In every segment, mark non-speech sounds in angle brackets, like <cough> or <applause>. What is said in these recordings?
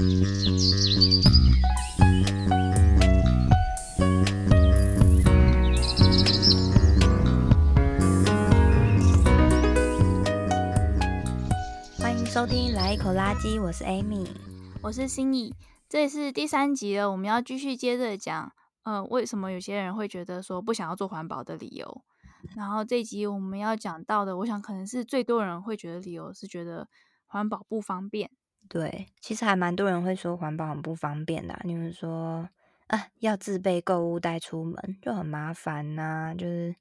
欢迎收听《来一口垃圾》，我是 Amy，我是心怡，这是第三集了，我们要继续接着讲，呃，为什么有些人会觉得说不想要做环保的理由。然后这一集我们要讲到的，我想可能是最多人会觉得理由是觉得环保不方便。对，其实还蛮多人会说环保很不方便的，你们说啊，要自备购物袋出门就很麻烦呐、啊，就是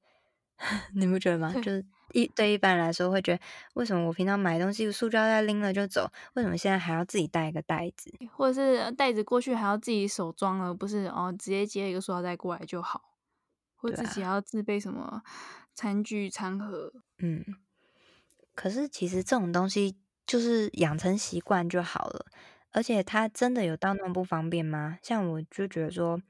<laughs> 你不觉得吗？就 <laughs> 是一对一般人来说会觉得，为什么我平常买东西塑胶袋拎了就走，为什么现在还要自己带一个袋子，或者是袋子过去还要自己手装了，不是哦，直接接一个塑料袋过来就好。或自己要自备什么餐具、餐盒，嗯，可是其实这种东西就是养成习惯就好了，而且它真的有到那么不方便吗？像我就觉得说。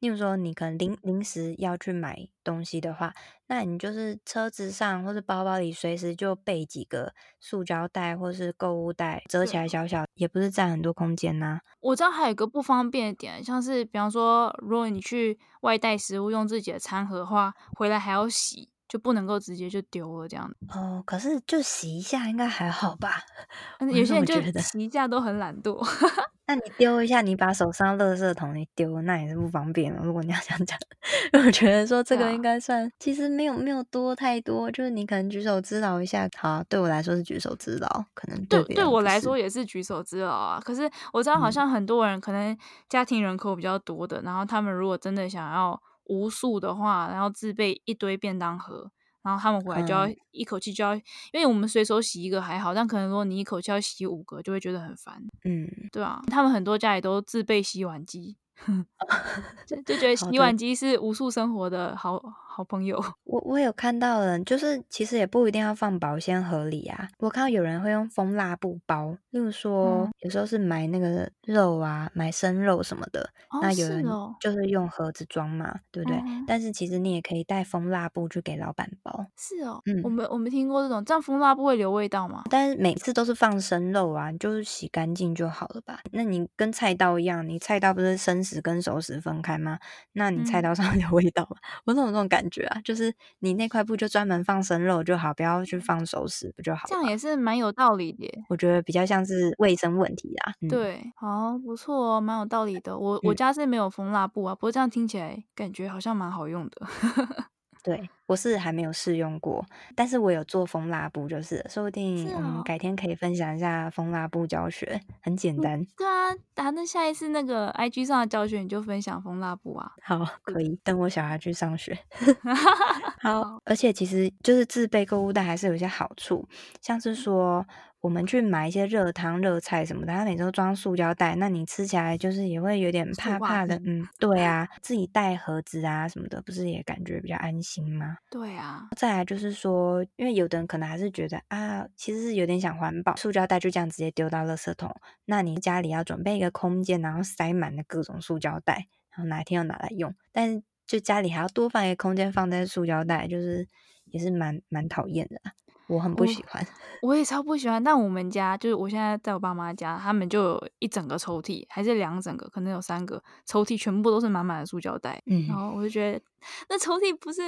例如说，你可能临临时要去买东西的话，那你就是车子上或者包包里随时就备几个塑胶袋或是购物袋，折起来小小，也不是占很多空间呐。我知道还有一个不方便的点，像是比方说，如果你去外带食物用自己的餐盒的话，回来还要洗，就不能够直接就丢了这样。哦，可是就洗一下应该还好吧？<laughs> 有些人就洗一下都很懒惰。<laughs> 那你丢一下，你把手上垃圾桶你丢，那也是不方便了。如果你要这样讲，<laughs> 我觉得说这个应该算，其实没有没有多太多，就是你可能举手之劳一下。好，对我来说是举手之劳，可能对对我来说也是举手之劳啊。可是我知道好像很多人可能家庭人口比较多的，然后他们如果真的想要无数的话，然后自备一堆便当盒。然后他们回来就要一口气就要，嗯、因为我们随手洗一个还好，但可能如果你一口气要洗五个，就会觉得很烦。嗯，对啊，他们很多家里都自备洗碗机。<laughs> <laughs> 就就觉得洗碗机是无数生活的好好朋友。<laughs> 我我有看到人，就是其实也不一定要放保鲜盒里啊。我看到有人会用蜂蜡布包，例如说、嗯、有时候是买那个肉啊，买生肉什么的，哦、那有人就是用盒子装嘛，哦、对不对？嗯、但是其实你也可以带蜂蜡布去给老板包。是哦，嗯，我们我们听过这种，这样蜂蜡布会留味道吗？但是每次都是放生肉啊，就是洗干净就好了吧？那你跟菜刀一样，你菜刀不是生食跟熟食分开吗？那你菜刀上 <laughs> 有味道吗？嗯、<laughs> 我总有这种感觉啊，就是你那块布就专门放生肉就好，不要去放熟食不就好？这样也是蛮有道理的。我觉得比较像是卫生问题啊。嗯、对，好，不错哦，蛮有道理的。我我家是没有封蜡布啊，嗯、不过这样听起来感觉好像蛮好用的。<laughs> 对，我是还没有试用过，但是我有做蜂蜡布，就是说不定我们改天可以分享一下蜂蜡布教学，很简单。嗯、对啊，打那下一次那个 IG 上的教学，你就分享蜂蜡布啊。好，可以等我小孩去上学。<laughs> 好，而且其实就是自备购物袋还是有一些好处，像是说。我们去买一些热汤、热菜什么的，它每次都装塑胶袋，那你吃起来就是也会有点怕怕的。嗯，对啊，自己带盒子啊什么的，不是也感觉比较安心吗？对啊。再来就是说，因为有的人可能还是觉得啊，其实是有点想环保，塑胶袋就这样直接丢到垃圾桶。那你家里要准备一个空间，然后塞满了各种塑胶袋，然后哪一天要拿来用，但是就家里还要多放一个空间放在塑胶袋，就是也是蛮蛮讨厌的。我很不喜欢我，<laughs> 我也超不喜欢。但我们家就是我现在在我爸妈家，他们就有一整个抽屉，还是两整个，可能有三个抽屉，全部都是满满的塑胶袋。嗯，然后我就觉得那抽屉不是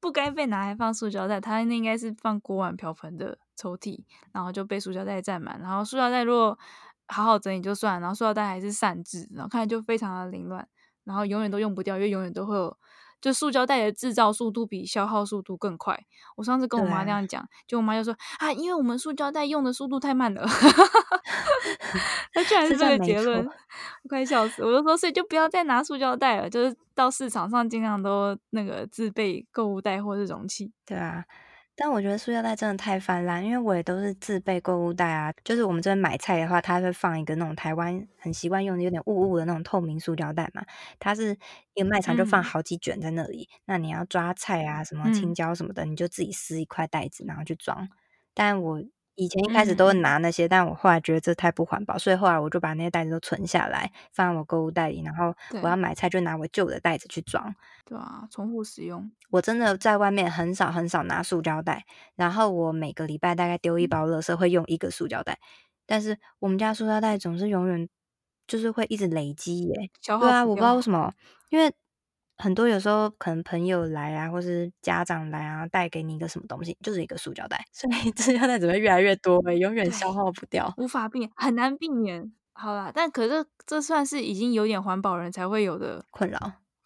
不该被拿来放塑胶袋，它那应该是放锅碗瓢盆的抽屉，然后就被塑胶袋占满。然后塑胶袋如果好好整理就算，然后塑料袋还是散置，然后看就非常的凌乱，然后永远都用不掉，因为永远都会有。就塑胶袋的制造速度比消耗速度更快。我上次跟我妈这样讲，就我妈就说啊，因为我们塑胶袋用的速度太慢了。<laughs> 她居然是这个结论，我快笑死！我就说，所以就不要再拿塑胶袋了，就是到市场上尽量都那个自备购物袋或是容器。对啊。但我觉得塑料袋真的太泛滥，因为我也都是自备购物袋啊。就是我们这边买菜的话，它会放一个那种台湾很习惯用的有点雾雾的那种透明塑料袋嘛。它是一个卖场就放好几卷在那里，嗯、那你要抓菜啊、什么青椒什么的，嗯、你就自己撕一块袋子然后去装。但我。以前一开始都会拿那些，嗯、但我后来觉得这太不环保，所以后来我就把那些袋子都存下来，放在我购物袋里，然后我要买菜就拿我旧的袋子去装。对啊，重复使用。我真的在外面很少很少拿塑胶袋，然后我每个礼拜大概丢一包垃圾会用一个塑胶袋，但是我们家塑胶袋总是永远就是会一直累积耶。对啊，我不知道为什么，因为很多有时候可能朋友来啊，或是家长来啊，带给你一个什么东西，就是一个塑胶袋，<laughs> 所以塑胶袋只会越来越多，永远消耗不掉，无法避免，很难避免。好啦，但可是这算是已经有点环保人才会有的困扰、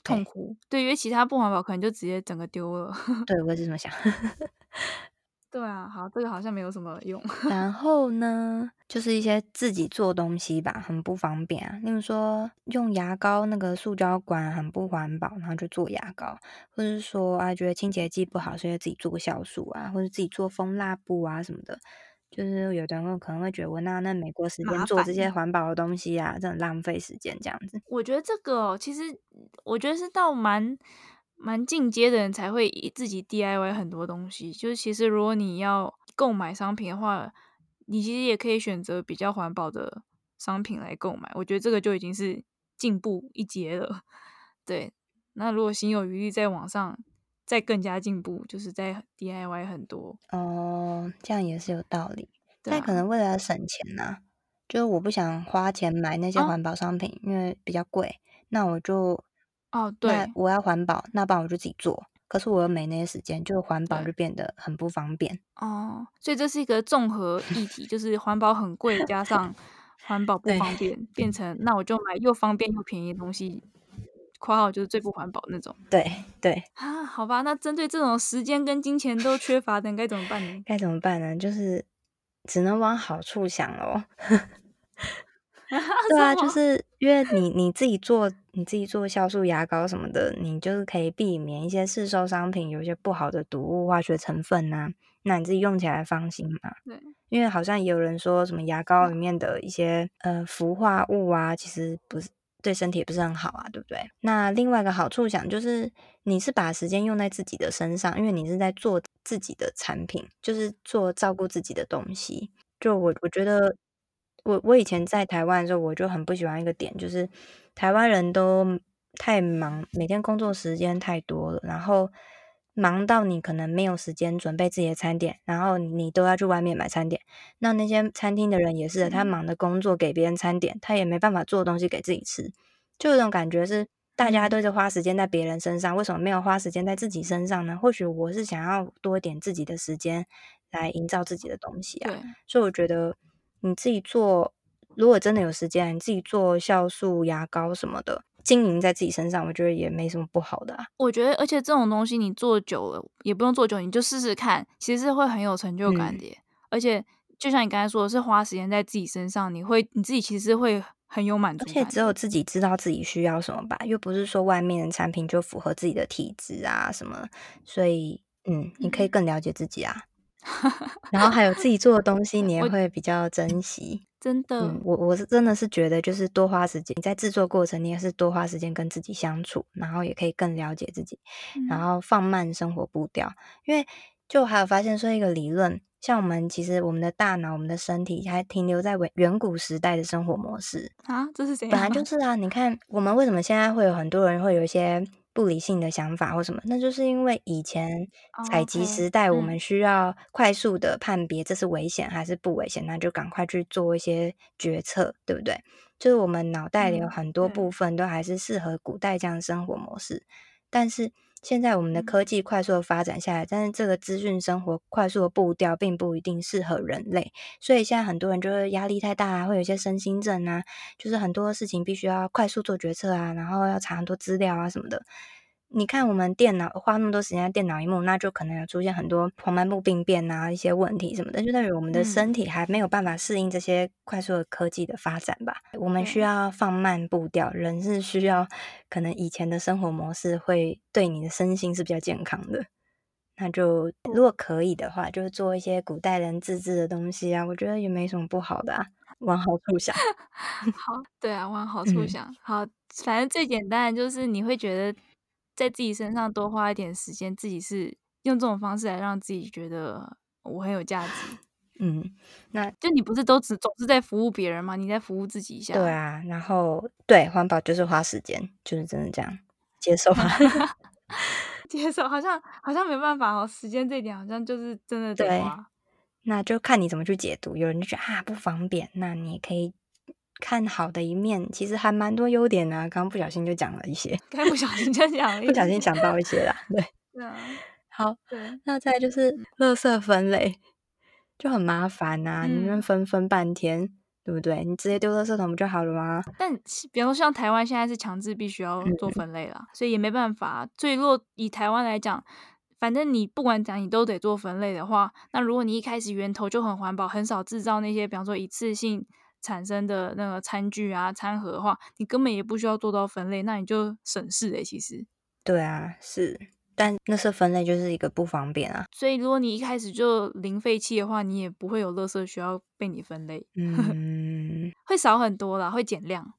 痛苦。对，因为其他不环保可能就直接整个丢了。对，我也是这么想。<laughs> 对啊，好，这个好像没有什么用。<laughs> 然后呢，就是一些自己做东西吧，很不方便啊。例如说，用牙膏那个塑胶管很不环保，然后就做牙膏，或者是说啊，觉得清洁剂不好，所以自己做个酵素啊，或者自己做蜂蜡布啊什么的。就是有的人可能会觉得，我那那美国时间做这些环保的东西啊，这很浪费时间这样子。我觉得这个哦，其实我觉得是倒蛮。蛮进阶的人才会自己 DIY 很多东西。就是其实如果你要购买商品的话，你其实也可以选择比较环保的商品来购买。我觉得这个就已经是进步一阶了。对，那如果心有余力，在网上再更加进步，就是在 DIY 很多。哦，这样也是有道理。但可能为了省钱呢、啊，就是我不想花钱买那些环保商品，哦、因为比较贵。那我就。哦，对，我要环保，那不然我就自己做。可是我又没那些时间，就环保就变得很不方便。哦，所以这是一个综合议 <laughs> 题，就是环保很贵，加上环保不方便，变成那我就买又方便又便宜的东西，括号就是最不环保那种。对对啊，好吧，那针对这种时间跟金钱都缺乏的人该怎么办呢？<laughs> 该怎么办呢？就是只能往好处想喽。<laughs> 对啊，就是因为你你自己做，你自己做酵素牙膏什么的，你就是可以避免一些市售商品有一些不好的毒物化学成分呐、啊，那你自己用起来放心嘛。对，因为好像也有人说什么牙膏里面的一些呃氟化物啊，其实不是对身体也不是很好啊，对不对？那另外一个好处想就是，你是把时间用在自己的身上，因为你是在做自己的产品，就是做照顾自己的东西。就我我觉得。我我以前在台湾的时候，我就很不喜欢一个点，就是台湾人都太忙，每天工作时间太多了，然后忙到你可能没有时间准备自己的餐点，然后你都要去外面买餐点。那那些餐厅的人也是的，他忙的工作给别人餐点，他也没办法做东西给自己吃，就有种感觉是大家都是花时间在别人身上，为什么没有花时间在自己身上呢？或许我是想要多一点自己的时间来营造自己的东西啊，对所以我觉得。你自己做，如果真的有时间，你自己做酵素牙膏什么的，经营在自己身上，我觉得也没什么不好的啊。我觉得，而且这种东西你做久了，也不用做久，你就试试看，其实是会很有成就感的。嗯、而且，就像你刚才说的，是花时间在自己身上，你会你自己其实会很有满足感。而且只有自己知道自己需要什么吧，又不是说外面的产品就符合自己的体质啊什么，所以，嗯，你可以更了解自己啊。然后还有自己做的东西，<laughs> 你也会比较珍惜。真的，嗯、我我是真的是觉得，就是多花时间，你在制作过程，你也是多花时间跟自己相处，然后也可以更了解自己，嗯、然后放慢生活步调。因为就还有发现说一个理论，像我们其实我们的大脑、我们的身体还停留在远远古时代的生活模式啊，这是怎样？本来就 <laughs> 是啊，你看我们为什么现在会有很多人会有一些。不理性的想法或什么，那就是因为以前采集时代，我们需要快速的判别这是危险还是不危险，那就赶快去做一些决策，对不对？就是我们脑袋里有很多部分都还是适合古代这样的生活模式，但是。现在我们的科技快速的发展下来，但是这个资讯生活快速的步调并不一定适合人类，所以现在很多人就是压力太大啊，会有一些身心症啊，就是很多事情必须要快速做决策啊，然后要查很多资料啊什么的。你看，我们电脑花那么多时间在电脑荧幕，那就可能有出现很多黄斑部病变啊，一些问题什么的，就代表我们的身体还没有办法适应这些快速的科技的发展吧。我们需要放慢步调，人是需要可能以前的生活模式会对你的身心是比较健康的。那就如果可以的话，就做一些古代人自制的东西啊，我觉得也没什么不好的啊。往好处想 <laughs> <laughs> 好，对啊，往好处想，嗯、好，反正最简单的就是你会觉得。在自己身上多花一点时间，自己是用这种方式来让自己觉得我很有价值。<sighs> 嗯，那就你不是都只总是在服务别人吗？你在服务自己一下。对啊，然后对环保就是花时间，就是真的这样接受吧。接受 <laughs> <laughs> 好像好像没办法哦，时间这一点好像就是真的。对，那就看你怎么去解读。有人就觉得啊不方便，那你也可以看好的一面，其实还蛮多优点呢啊。刚刚不小心就讲了一些，刚不小心就讲了不小心讲到一些啦。对，对啊，好，对，那再就是垃圾分类就很麻烦呐、啊，嗯、你们分分半天，对不对？你直接丢垃圾桶不就好了吗？但比如说像台湾现在是强制必须要做分类了，嗯、所以也没办法。所以如果以台湾来讲，反正你不管怎样，你都得做分类的话，那如果你一开始源头就很环保，很少制造那些，比方说一次性产生的那个餐具啊、餐盒的话，你根本也不需要做到分类，那你就省事诶、欸。其实，对啊，是，但垃圾分类就是一个不方便啊。所以如果你一开始就零废弃的话，你也不会有垃圾需要被你分类，嗯，<laughs> 会少很多啦，会减量。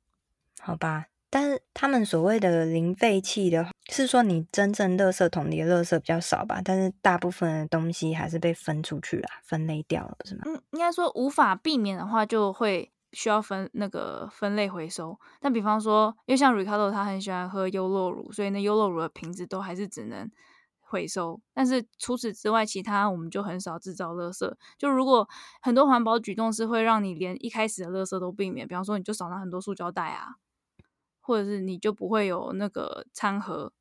好吧。但是他们所谓的零废弃的话，是说你真正垃圾桶里的垃圾比较少吧？但是大部分的东西还是被分出去了，分类掉了，是吗？嗯，应该说无法避免的话，就会需要分那个分类回收。但比方说，因为像 Ricardo 他很喜欢喝优酪乳，所以那优酪乳的瓶子都还是只能回收。但是除此之外，其他我们就很少制造垃圾。就如果很多环保举动是会让你连一开始的垃圾都避免，比方说你就少拿很多塑胶袋啊。或者是你就不会有那个餐盒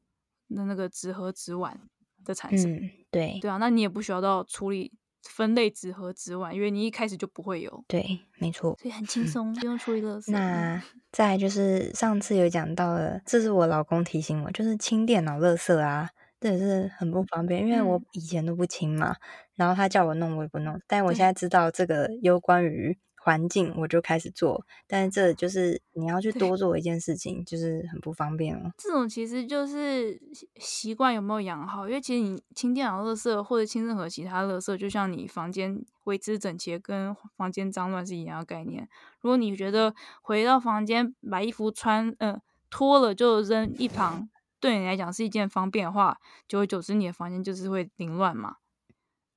的那个纸盒纸碗的产生，嗯、对对啊，那你也不需要到处理分类纸盒纸碗，因为你一开始就不会有，对，没错，所以很轻松，不、嗯、用处理垃圾。那再就是上次有讲到了，这是我老公提醒我，就是清电脑垃圾啊，这也是很不方便，因为我以前都不清嘛，嗯、然后他叫我弄我也不弄，但我现在知道这个有关于。环境我就开始做，但是这就是你要去多做一件事情，就是很不方便哦。这种其实就是习惯有没有养好，因为其实你清电脑垃圾或者清任何其他垃圾，就像你房间维持整洁跟房间脏乱是一样的概念。如果你觉得回到房间把衣服穿呃脱了就扔一旁，对你来讲是一件方便的话，久而久之你的房间就是会凌乱嘛。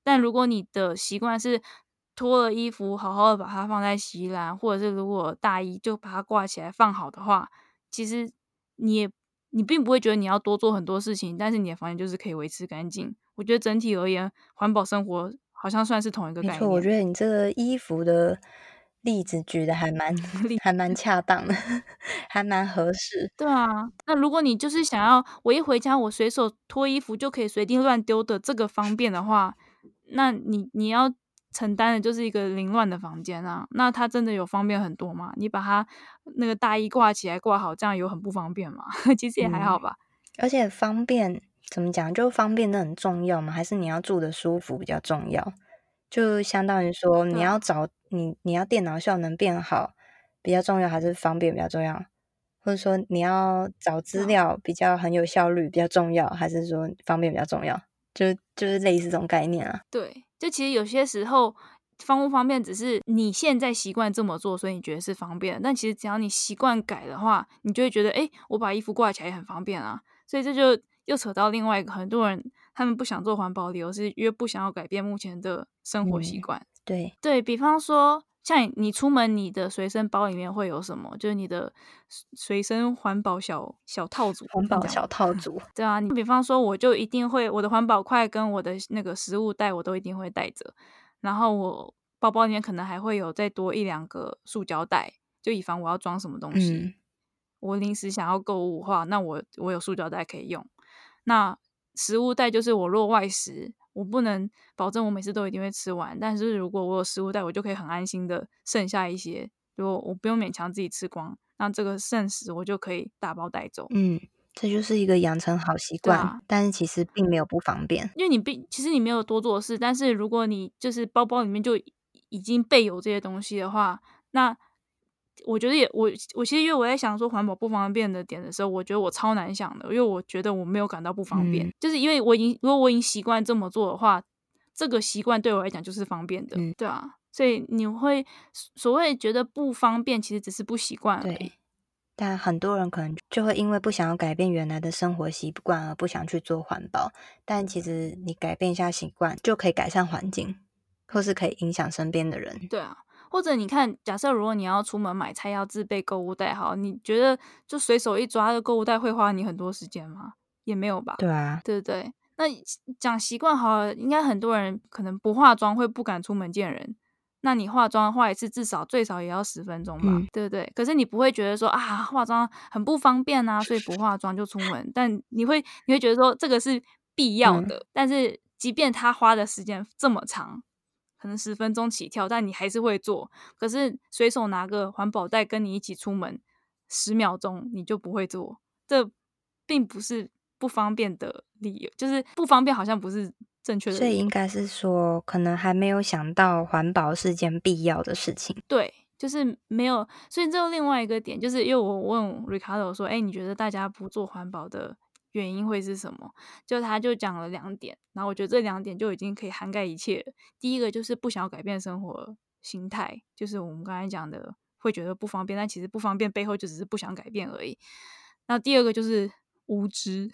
但如果你的习惯是脱了衣服，好好的把它放在洗衣篮，或者是如果大衣就把它挂起来放好的话，其实你也你并不会觉得你要多做很多事情，但是你的房间就是可以维持干净。我觉得整体而言，环保生活好像算是同一个概念。没错，我觉得你这个衣服的例子举的还蛮 <laughs> 还蛮恰当的，<laughs> 还蛮合适。对啊，那如果你就是想要我一回家我随手脱衣服就可以随地乱丢的这个方便的话，那你你要。承担的就是一个凌乱的房间啊，那它真的有方便很多吗？你把它那个大衣挂起来挂好，这样有很不方便吗？<laughs> 其实也还好吧。嗯，而且方便怎么讲？就方便的很重要吗？还是你要住的舒服比较重要？就相当于说你要找你你要电脑效能变好比较重要，还是方便比较重要？或者说你要找资料比较很有效率比较重要，还是说方便比较重要？就就是类似这种概念啊。对。就其实有些时候方不方便，只是你现在习惯这么做，所以你觉得是方便。但其实只要你习惯改的话，你就会觉得，哎，我把衣服挂起来也很方便啊。所以这就又扯到另外一个，很多人他们不想做环保理由，是因为不想要改变目前的生活习惯。嗯、对，对，比方说，像你出门，你的随身包里面会有什么？就是你的随身环保小小套组，环保小套组。<laughs> 对啊，你比方说，我就一定会我的环保筷跟我的那个食物袋，我都一定会带着。然后我包包里面可能还会有再多一两个塑胶袋，就以防我要装什么东西。嗯、我临时想要购物的话，那我我有塑胶袋可以用。那食物袋就是我若外食，我不能保证我每次都一定会吃完，但是如果我有食物袋，我就可以很安心的剩下一些，如果我不用勉强自己吃光，那这个剩食我就可以打包带走。嗯。这就是一个养成好习惯，啊、但是其实并没有不方便，因为你并其实你没有多做事，但是如果你就是包包里面就已经备有这些东西的话，那我觉得也我我其实因为我在想说环保不方便的点的时候，我觉得我超难想的，因为我觉得我没有感到不方便，嗯、就是因为我已经如果我已经习惯这么做的话，这个习惯对我来讲就是方便的，嗯、对啊，所以你会所谓觉得不方便，其实只是不习惯而已。但很多人可能就会因为不想要改变原来的生活习惯而不想去做环保，但其实你改变一下习惯就可以改善环境，或是可以影响身边的人。对啊，或者你看，假设如果你要出门买菜要自备购物袋，好，你觉得就随手一抓的购物袋会花你很多时间吗？也没有吧。对啊，对对对。那讲习惯好了，应该很多人可能不化妆会不敢出门见人。那你化妆化一次至少最少也要十分钟吧，嗯、对不对？可是你不会觉得说啊，化妆很不方便啊，所以不化妆就出门。但你会你会觉得说这个是必要的。嗯、但是即便他花的时间这么长，可能十分钟起跳，但你还是会做。可是随手拿个环保袋跟你一起出门，十秒钟你就不会做。这并不是不方便的理由，就是不方便好像不是。正确的，所以应该是说，可能还没有想到环保是件必要的事情。对，就是没有。所以这有另外一个点，就是因为我问 Ricardo 说：“哎，你觉得大家不做环保的原因会是什么？”就他就讲了两点，然后我觉得这两点就已经可以涵盖一切。第一个就是不想要改变生活心态，就是我们刚才讲的会觉得不方便，但其实不方便背后就只是不想改变而已。那第二个就是无知，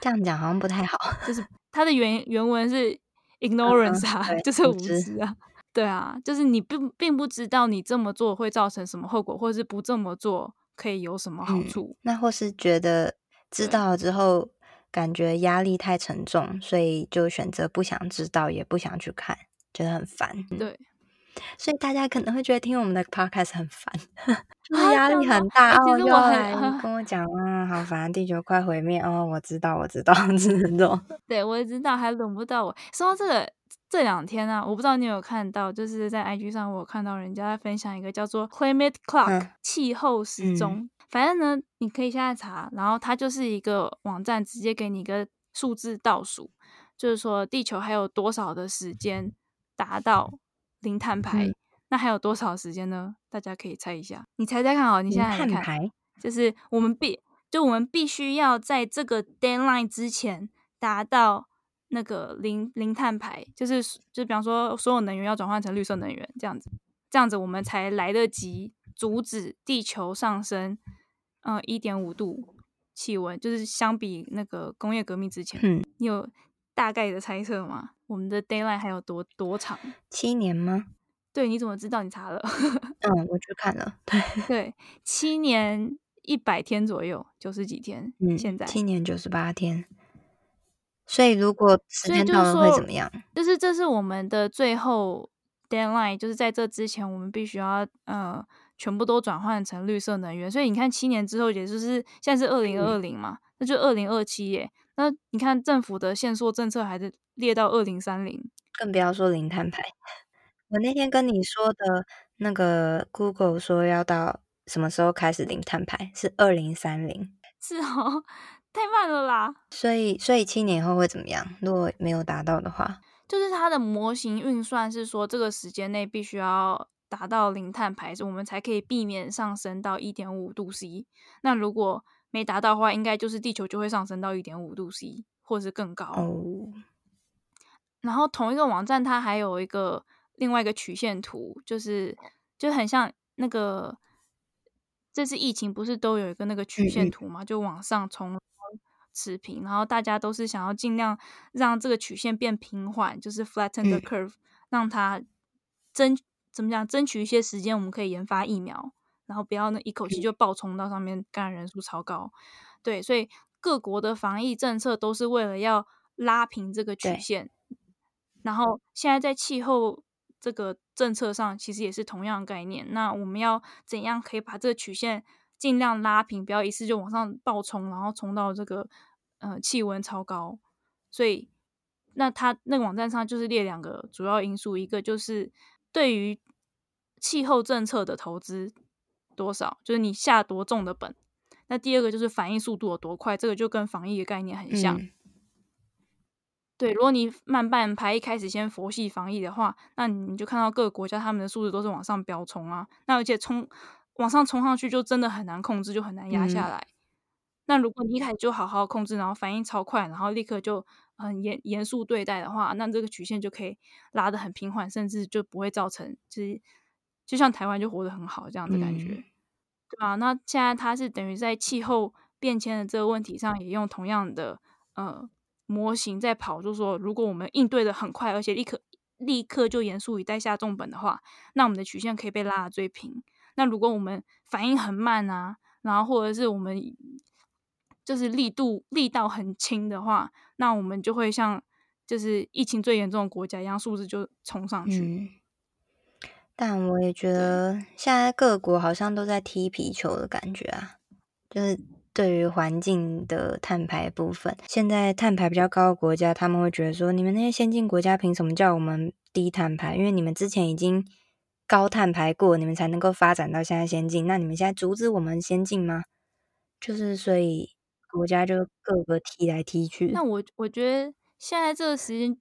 这样讲好像不太好，就是。它的原原文是 ignorance 啊，嗯、就是无知啊，对啊，就是你并并不知道你这么做会造成什么后果，或者是不这么做可以有什么好处。嗯、那或是觉得知道了之后感觉压力太沉重，所以就选择不想知道，也不想去看，觉得很烦。嗯、对。所以大家可能会觉得听我们的 podcast 很烦，<laughs> 就是压力很大哦。又来跟我讲啊，好烦，地球快毁灭哦！我知道，我知道，<laughs> 这种。对，我也知道，还轮不到我。说到这个，这两天啊，我不知道你有，有看到，就是在 IG 上，我有看到人家在分享一个叫做 Climate Clock、嗯、气候时钟。嗯、反正呢，你可以现在查，然后它就是一个网站，直接给你一个数字倒数，就是说地球还有多少的时间达到。零碳排，嗯、那还有多少时间呢？大家可以猜一下，你猜猜看哦。你现在来看，排就是我们必就我们必须要在这个 deadline 之前达到那个零零碳排，就是就比方说所有能源要转换成绿色能源这样子，这样子我们才来得及阻止地球上升，嗯，一点五度气温，就是相比那个工业革命之前，嗯，你有大概的猜测吗？我们的 deadline 还有多多长？七年吗？对，你怎么知道？你查了？<laughs> 嗯，我去看了。对对，七年一百天左右，九十几天。嗯，现在七年九十八天。所以如果时间到了会怎么样？就是这是我们的最后 deadline，就是在这之前，我们必须要呃全部都转换成绿色能源。所以你看，七年之后，也就是现在是二零二零嘛，嗯、那就二零二七耶。那你看政府的限缩政策还是列到二零三零，更不要说零碳排。我那天跟你说的那个 Google 说要到什么时候开始零碳排，是二零三零。是哦，太慢了啦。所以，所以七年后会怎么样？如果没有达到的话，就是它的模型运算是说，这个时间内必须要达到零碳排，我们才可以避免上升到一点五度 C。那如果没达到的话，应该就是地球就会上升到一点五度 C，或是更高。Oh. 然后同一个网站它还有一个另外一个曲线图，就是就很像那个这次疫情不是都有一个那个曲线图嘛？嗯嗯就往上冲持平，然后大家都是想要尽量让这个曲线变平缓，就是 flatten the curve，、嗯、让它争怎么讲争取一些时间，我们可以研发疫苗。然后不要那一口气就爆冲到上面，感染人数超高。对，所以各国的防疫政策都是为了要拉平这个曲线。然后现在在气候这个政策上，其实也是同样的概念。那我们要怎样可以把这个曲线尽量拉平，不要一次就往上暴冲，然后冲到这个呃气温超高。所以那它那个网站上就是列两个主要因素，一个就是对于气候政策的投资。多少就是你下多重的本，那第二个就是反应速度有多快，这个就跟防疫的概念很像。嗯、对，如果你慢半拍，一开始先佛系防疫的话，那你就看到各个国家他们的数字都是往上飙冲啊，那而且冲往上冲上去就真的很难控制，就很难压下来。嗯、那如果你一开始就好好控制，然后反应超快，然后立刻就很严严肃对待的话，那这个曲线就可以拉得很平缓，甚至就不会造成就是。就像台湾就活得很好这样的感觉，嗯、对吧？那现在它是等于在气候变迁的这个问题上，也用同样的呃模型在跑，就是说，如果我们应对的很快，而且立刻立刻就严肃以待下重本的话，那我们的曲线可以被拉得最平。那如果我们反应很慢啊，然后或者是我们就是力度力道很轻的话，那我们就会像就是疫情最严重的国家一样，数字就冲上去。嗯但我也觉得现在各国好像都在踢皮球的感觉啊，就是对于环境的碳排部分，现在碳排比较高的国家，他们会觉得说，你们那些先进国家凭什么叫我们低碳排？因为你们之前已经高碳排过，你们才能够发展到现在先进，那你们现在阻止我们先进吗？就是所以国家就各个踢来踢去。那我我觉得现在这个时间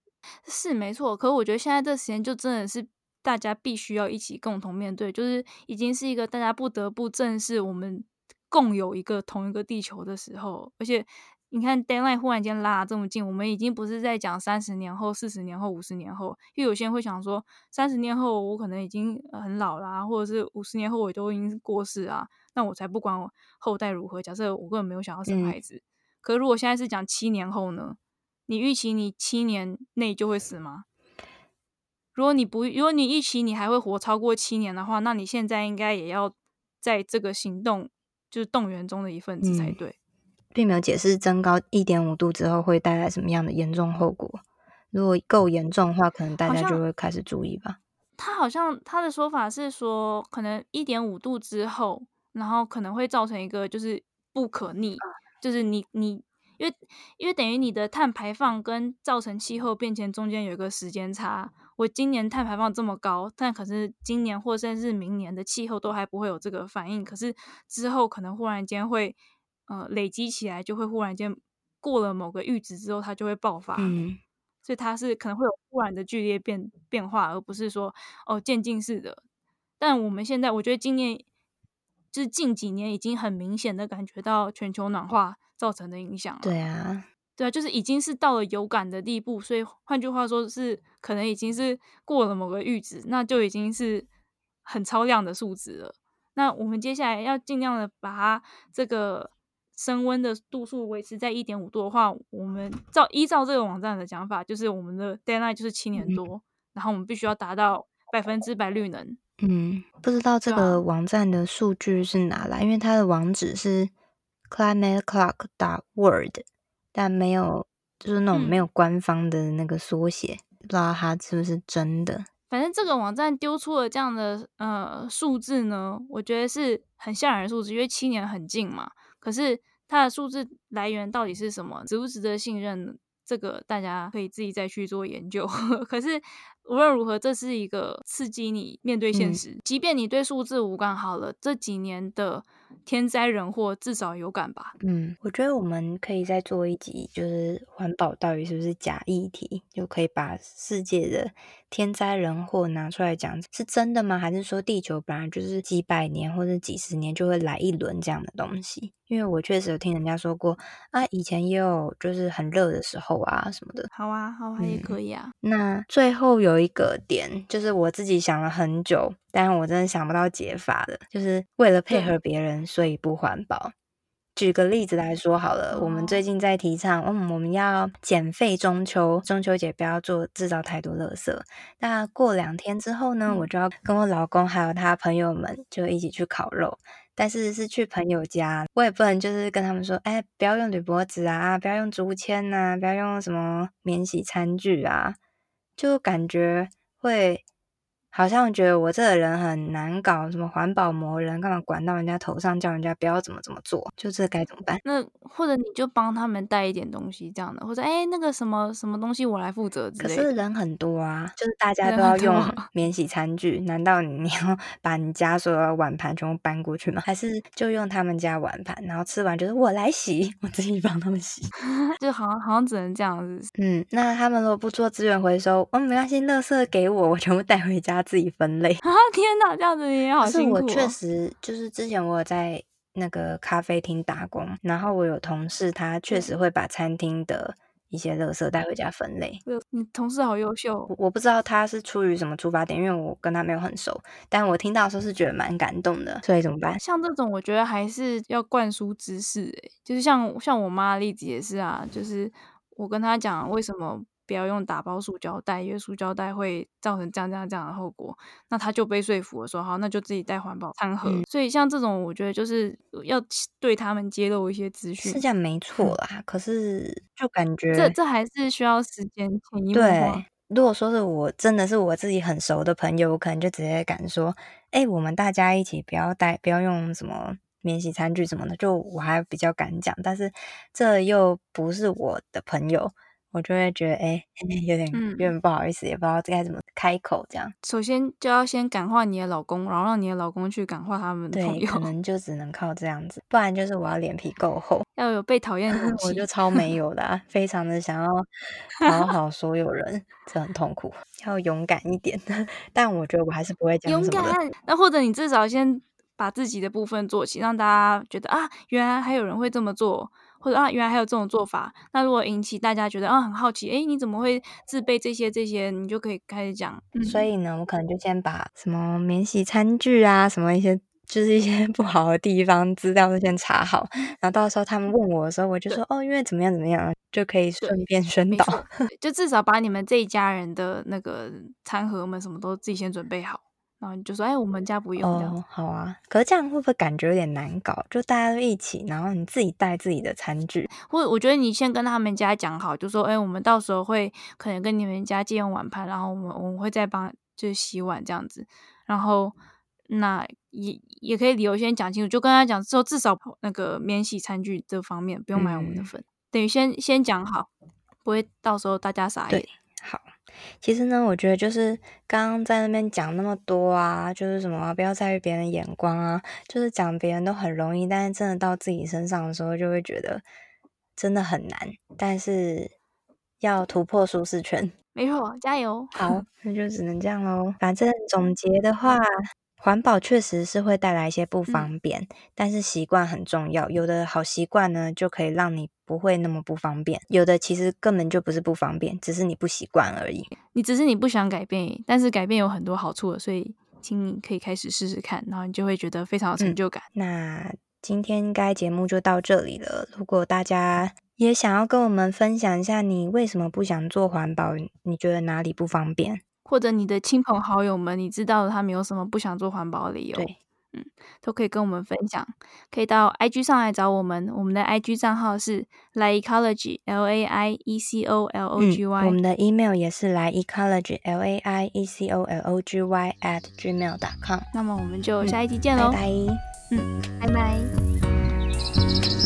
是没错，可是我觉得现在这个时间就真的是大家必须要一起共同面对，就是已经是一个大家不得不正视我们共有一个同一个地球的时候，而且。你看，deadline 忽然间拉这么近，我们已经不是在讲三十年后、四十年后、五十年后，因为有些人会想说，三十年后我可能已经很老啦，或者是五十年后我都已经过世啊，那我才不管我后代如何。假设我根本没有想要生孩子，嗯、可是如果现在是讲七年后呢？你预期你七年内就会死吗？如果你不，如果你预期你还会活超过七年的话，那你现在应该也要在这个行动就是动员中的一份子才对。嗯并没有解释增高一点五度之后会带来什么样的严重后果。如果够严重的话，可能大家就会开始注意吧。他好像他的说法是说，可能一点五度之后，然后可能会造成一个就是不可逆，就是你你因为因为等于你的碳排放跟造成气候变迁中间有一个时间差。我今年碳排放这么高，但可是今年或甚至明年的气候都还不会有这个反应，可是之后可能忽然间会。呃，累积起来就会忽然间过了某个阈值之后，它就会爆发。嗯，所以它是可能会有忽然的剧烈变变化，而不是说哦渐进式的。但我们现在，我觉得今年就是近几年已经很明显的感觉到全球暖化造成的影响了。对啊，对啊，就是已经是到了有感的地步。所以换句话说，是可能已经是过了某个阈值，那就已经是很超量的数值了。那我们接下来要尽量的把它这个。升温的度数维持在一点五度的话，我们照依照这个网站的讲法，就是我们的 deadline 就是七年多，嗯、然后我们必须要达到百分之百绿能。嗯，不知道这个网站的数据是哪来，因为它的网址是 climateclock.world，但没有就是那种没有官方的那个缩写，嗯、不知道它是不是真的。反正这个网站丢出了这样的呃数字呢，我觉得是很吓人的数字，因为七年很近嘛。可是它的数字来源到底是什么？值不值得信任？这个大家可以自己再去做研究。<laughs> 可是无论如何，这是一个刺激你面对现实。嗯、即便你对数字无感，好了，这几年的天灾人祸至少有感吧？嗯，我觉得我们可以再做一集，就是环保到底是不是假议题？就可以把世界的天灾人祸拿出来讲，是真的吗？还是说地球本来就是几百年或者几十年就会来一轮这样的东西？因为我确实有听人家说过啊，以前也有就是很热的时候啊什么的。好啊，好啊，也可以啊。嗯，那最后有一个点，就是我自己想了很久，但我真的想不到解法的，就是为了配合别人，所以不环保。举个例子来说好了，我们最近在提倡，嗯，我们要减废中秋，中秋节不要做制造太多垃圾。那过两天之后呢，我就要跟我老公还有他朋友们就一起去烤肉，但是是去朋友家，我也不能就是跟他们说，哎，不要用铝箔纸啊，不要用竹签呐，不要用什么免洗餐具啊，就感觉会。好像觉得我这个人很难搞，什么环保魔人，干嘛管到人家头上，叫人家不要怎么怎么做，就这该怎么办？那或者你就帮他们带一点东西，这样的，或者哎，那个什么什么东西我来负责之类的。可是人很多啊，就是大家都要用免洗餐具，难道 <laughs> 你要把你家所有的碗盘全部搬过去吗？还是就用他们家碗盘，然后吃完就是我来洗，我自己帮他们洗，<laughs> 就好像好像只能这样子。嗯，那他们如果不做资源回收，哦，没关系，垃圾给我，我全部带回家。自己分类啊！<laughs> 天哪，这样子也好辛苦哦。是我确实就是之前我有在那个咖啡厅打工，然后我有同事，他确实会把餐厅的一些垃圾带回家分类。你同事好优秀。我，我不知道他是出于什么出发点，因为我跟他没有很熟，但我听到的时候是觉得蛮感动的。所以怎么办？像这种，我觉得还是要灌输知识。诶，就是像像我妈的例子也是啊，就是我跟她讲为什么。不要用打包塑胶袋，因为塑胶袋会造成这样这样这样的后果。那他就被说服了，说好，那就自己带环保餐盒。嗯、所以像这种，我觉得就是要对他们揭露一些资讯，是这样没错啦。可是就感觉这这还是需要时间潜移默化。对，如果说是我真的是我自己很熟的朋友，我可能就直接敢说，哎、欸，我们大家一起不要带，不要用什么免洗餐具什么的，就我还比较敢讲。但是这又不是我的朋友。我就会觉得，哎、<laughs> 欸，有点有点不好意思，嗯、也不知道该怎么开口。这样，首先就要先感化你的老公，然后让你的老公去感化他们的朋友。对，可能就只能靠这样子，不然就是我要脸皮够厚，要有被讨厌的勇气。<laughs> 我就超没有的、啊，非常的想要讨 <laughs> 好所有人，这很痛苦。要勇敢一点，但我觉得我还是不会讲什么的。勇敢。那或者你至少先把自己的部分做起，让大家觉得啊，原来还有人会这么做。或者啊，原来还有这种做法。那如果引起大家觉得啊很好奇，哎，你怎么会自备这些这些？你就可以开始讲。嗯、所以呢，我可能就先把什么免洗餐具啊，什么一些就是一些 <laughs> 不好的地方资料都先查好，然后到时候他们问我的时候，我就说哦，因为怎么样怎么样，就可以顺便宣导。<laughs> 就至少把你们这一家人的那个餐盒们什么都自己先准备好。然后你就说，哎，我们家不用哦，好啊。可是这样会不会感觉有点难搞？就大家都一起，然后你自己带自己的餐具，或者我觉得你先跟他们家讲好，就说，哎，我们到时候会可能跟你们家借用碗盘，然后我们我们会再帮就是洗碗这样子。然后那也也可以理由先讲清楚，就跟他讲说，至少那个免洗餐具这方面不用买我们的份，嗯、等于先先讲好，不会到时候大家傻眼。其实呢，我觉得就是刚刚在那边讲那么多啊，就是什么、啊、不要在意别人的眼光啊，就是讲别人都很容易，但是真的到自己身上的时候，就会觉得真的很难。但是要突破舒适圈，没错，加油！好，那就只能这样喽。反正总结的话。<laughs> 环保确实是会带来一些不方便，嗯、但是习惯很重要。有的好习惯呢，就可以让你不会那么不方便；有的其实根本就不是不方便，只是你不习惯而已。你只是你不想改变，但是改变有很多好处的，所以请你可以开始试试看，然后你就会觉得非常有成就感。嗯、那今天应该节目就到这里了。如果大家也想要跟我们分享一下，你为什么不想做环保？你觉得哪里不方便？或者你的亲朋好友们，你知道他们有什么不想做环保的理由？对，嗯，都可以跟我们分享。可以到 IG 上来找我们，我们的 IG 账号是 Laiecology，L A I E C O L O G Y。我们的 email 也是 Laiecology，L A I E C O L O G Y at gmail.com。那么我们就下一集见喽，拜拜。嗯，拜拜。